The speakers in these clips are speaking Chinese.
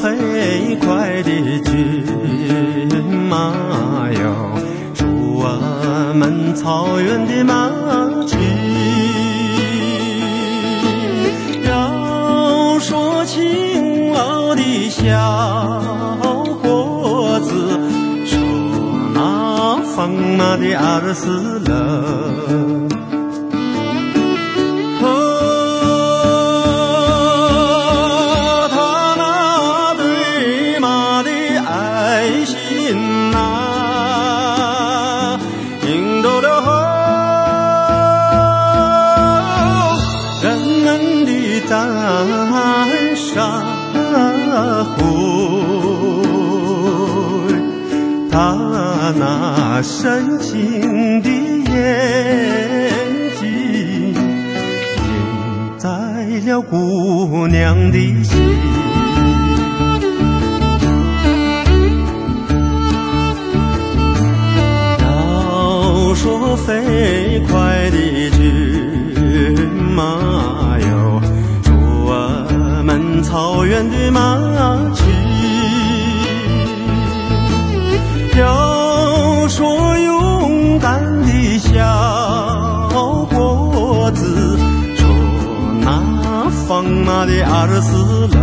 飞快的骏马哟，祝我们草原的马群。要说勤劳的小伙子，说那放马的二四勒。爱心呐，赢得了人们的赞赏。他那深情的眼睛。赢在了姑娘的心。飞快的骏马哟，祝我们草原的马驹。要说勇敢的小伙子。那放马的二四勒，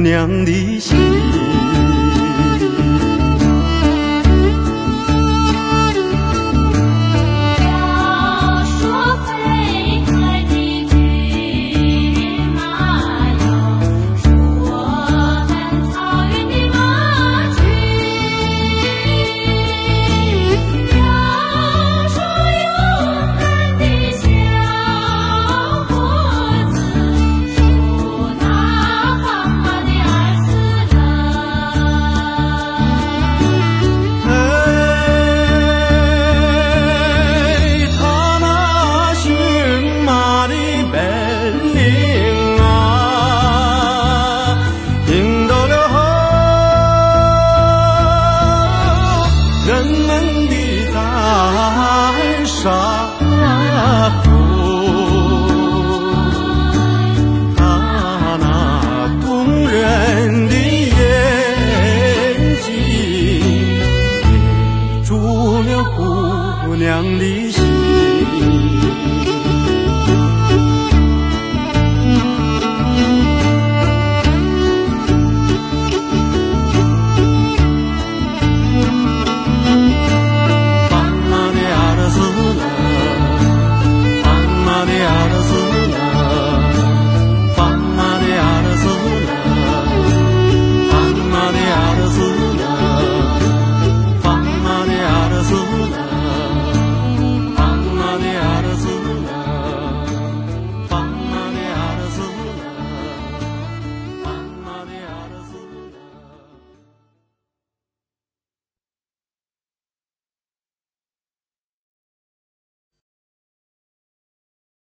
娘的心。动人的眼睛迷住了姑娘的心。